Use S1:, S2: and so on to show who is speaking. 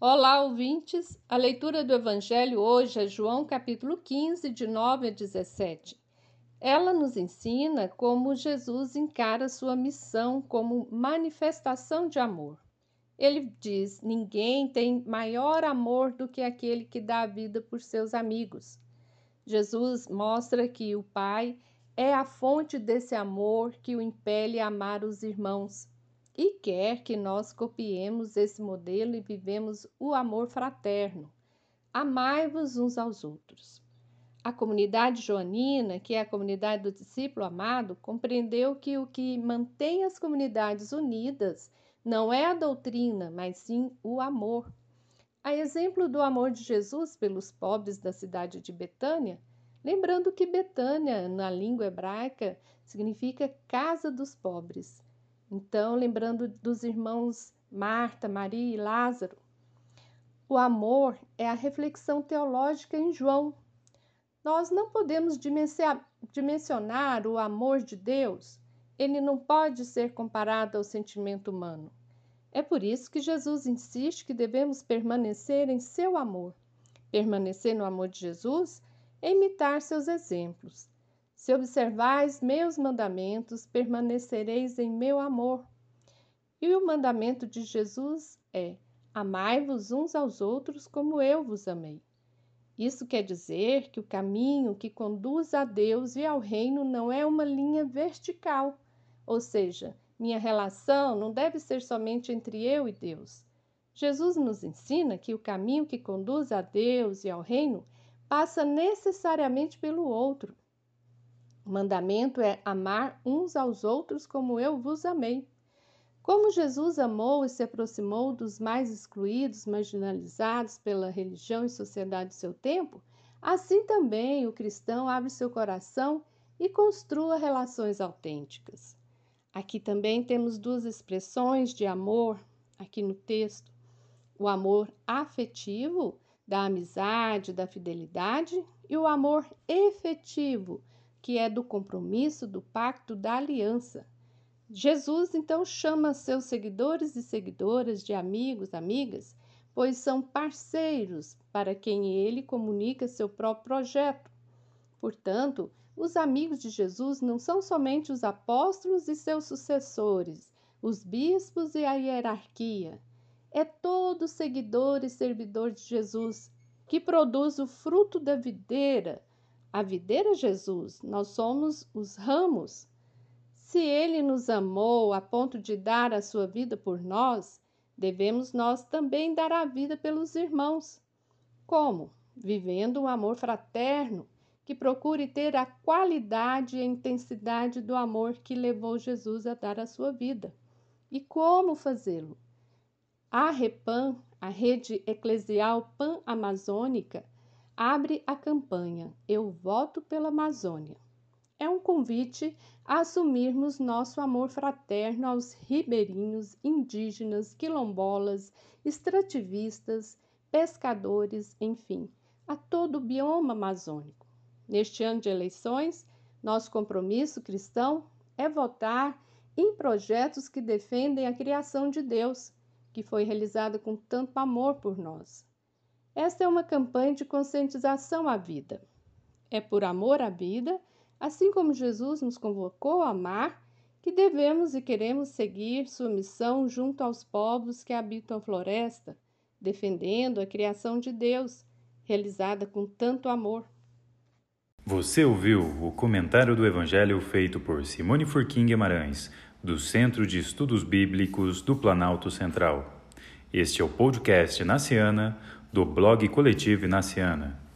S1: Olá, ouvintes! A leitura do Evangelho hoje é João capítulo 15, de 9 a 17. Ela nos ensina como Jesus encara sua missão como manifestação de amor. Ele diz: Ninguém tem maior amor do que aquele que dá a vida por seus amigos. Jesus mostra que o Pai é a fonte desse amor que o impele a amar os irmãos e quer que nós copiemos esse modelo e vivemos o amor fraterno. Amai-vos uns aos outros. A comunidade joanina, que é a comunidade do discípulo amado, compreendeu que o que mantém as comunidades unidas não é a doutrina, mas sim o amor. A exemplo do amor de Jesus pelos pobres da cidade de Betânia, lembrando que Betânia, na língua hebraica, significa casa dos pobres. Então, lembrando dos irmãos Marta, Maria e Lázaro, o amor é a reflexão teológica em João. Nós não podemos dimensionar o amor de Deus, ele não pode ser comparado ao sentimento humano. É por isso que Jesus insiste que devemos permanecer em seu amor. Permanecer no amor de Jesus é imitar seus exemplos. Se observais meus mandamentos, permanecereis em meu amor. E o mandamento de Jesus é: amai-vos uns aos outros como eu vos amei. Isso quer dizer que o caminho que conduz a Deus e ao reino não é uma linha vertical, ou seja, minha relação não deve ser somente entre eu e Deus. Jesus nos ensina que o caminho que conduz a Deus e ao reino passa necessariamente pelo outro. O mandamento é amar uns aos outros como eu vos amei. Como Jesus amou e se aproximou dos mais excluídos, marginalizados pela religião e sociedade do seu tempo, assim também o cristão abre seu coração e construa relações autênticas. Aqui também temos duas expressões de amor aqui no texto: o amor afetivo, da amizade, da fidelidade, e o amor efetivo, que é do compromisso, do pacto, da aliança. Jesus então chama seus seguidores e seguidoras de amigos, amigas, pois são parceiros para quem ele comunica seu próprio projeto. Portanto, os amigos de Jesus não são somente os apóstolos e seus sucessores, os bispos e a hierarquia. É todo seguidor e servidor de Jesus que produz o fruto da videira, a videira Jesus, nós somos os ramos. Se ele nos amou a ponto de dar a sua vida por nós, devemos nós também dar a vida pelos irmãos. Como? Vivendo um amor fraterno que procure ter a qualidade e a intensidade do amor que levou Jesus a dar a sua vida. E como fazê-lo? A REPAM, a Rede Eclesial Pan-Amazônica, abre a campanha Eu Voto pela Amazônia. É um convite a assumirmos nosso amor fraterno aos ribeirinhos, indígenas, quilombolas, extrativistas, pescadores, enfim, a todo o bioma amazônico. Neste ano de eleições, nosso compromisso cristão é votar em projetos que defendem a criação de Deus, que foi realizada com tanto amor por nós. Esta é uma campanha de conscientização à vida. É por amor à vida, assim como Jesus nos convocou a amar, que devemos e queremos seguir sua missão junto aos povos que habitam a floresta, defendendo a criação de Deus, realizada com tanto amor.
S2: Você ouviu o comentário do Evangelho feito por Simone Furquim Guimarães, do Centro de Estudos Bíblicos do Planalto Central. Este é o podcast Naciana do blog Coletivo Inaciana.